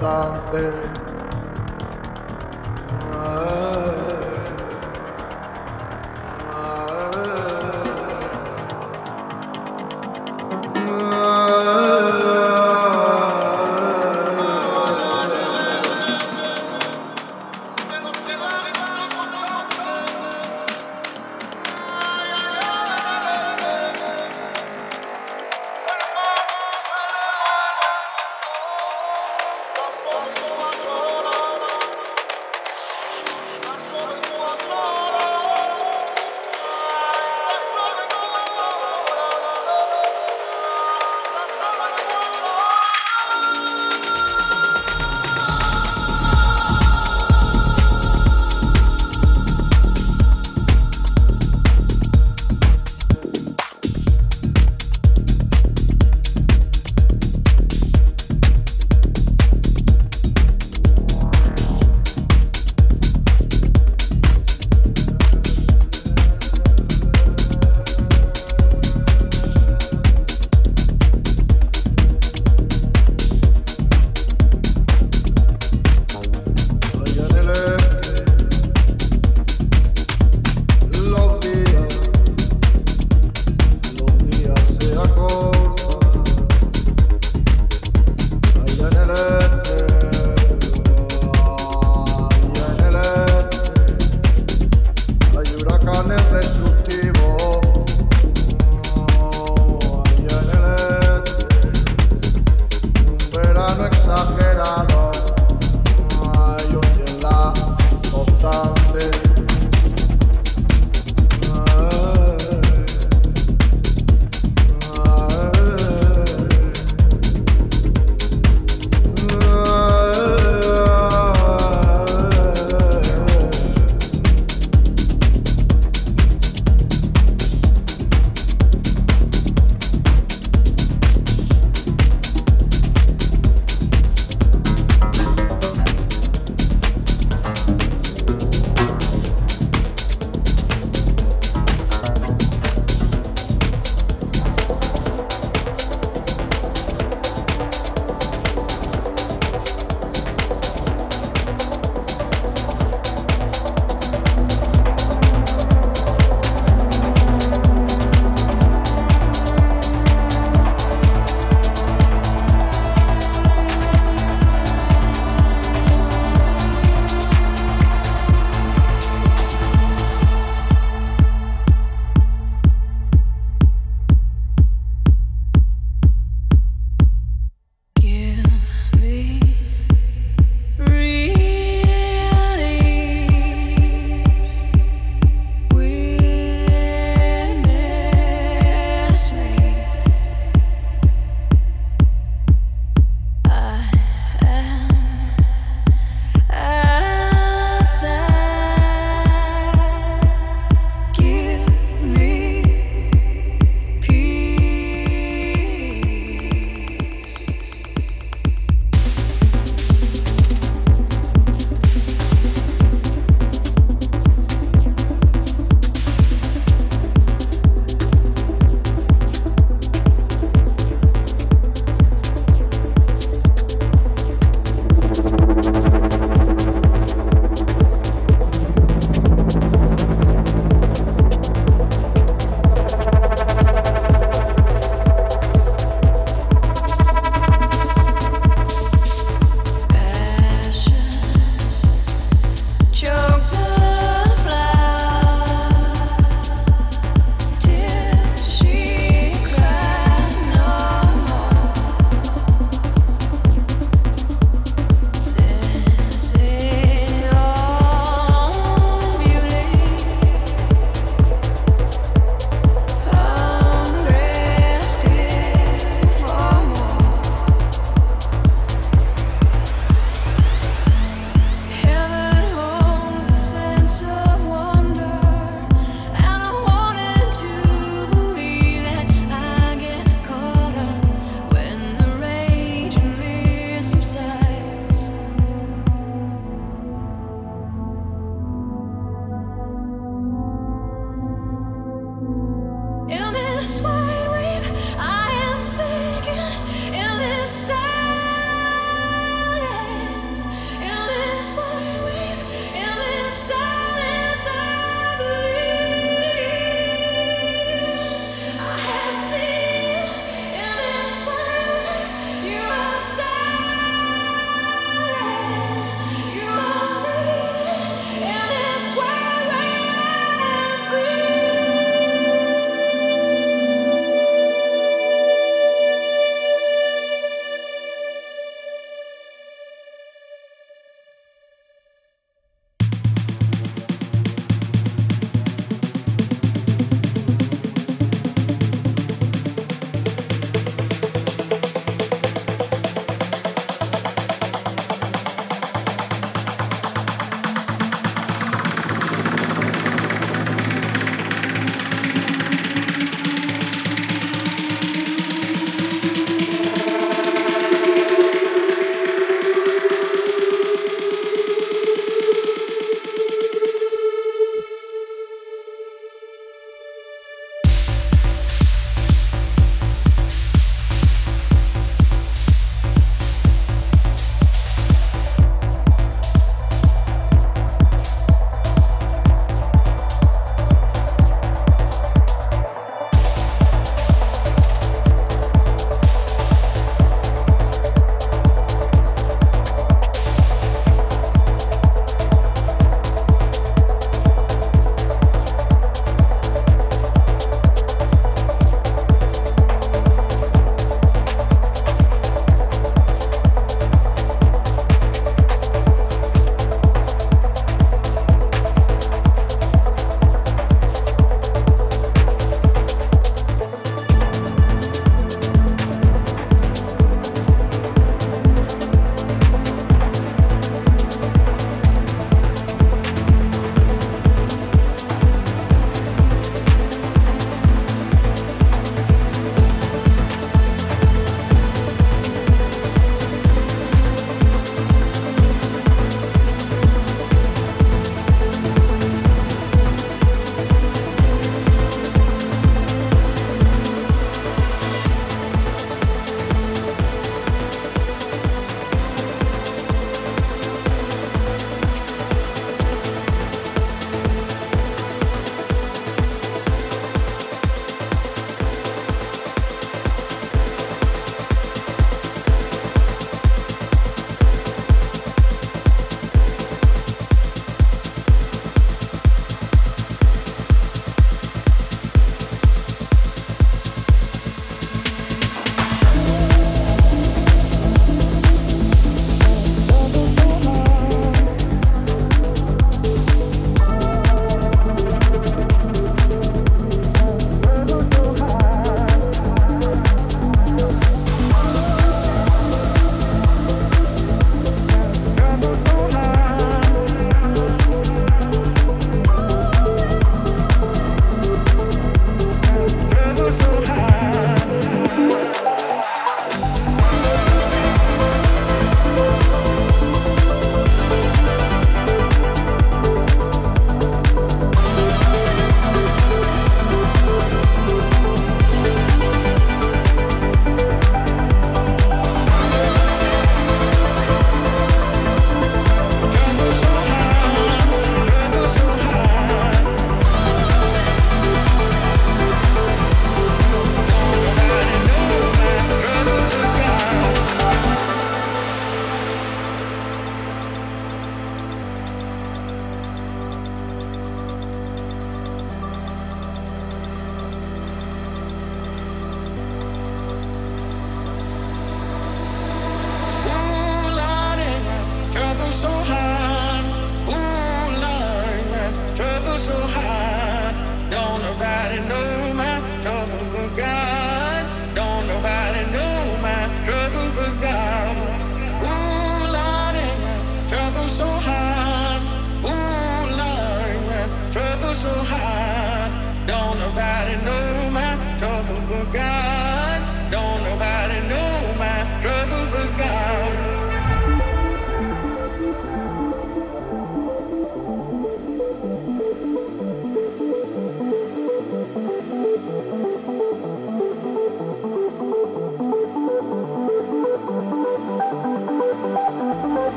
있습니까? Let's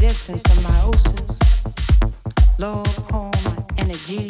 existence of meiosis, low coma energy.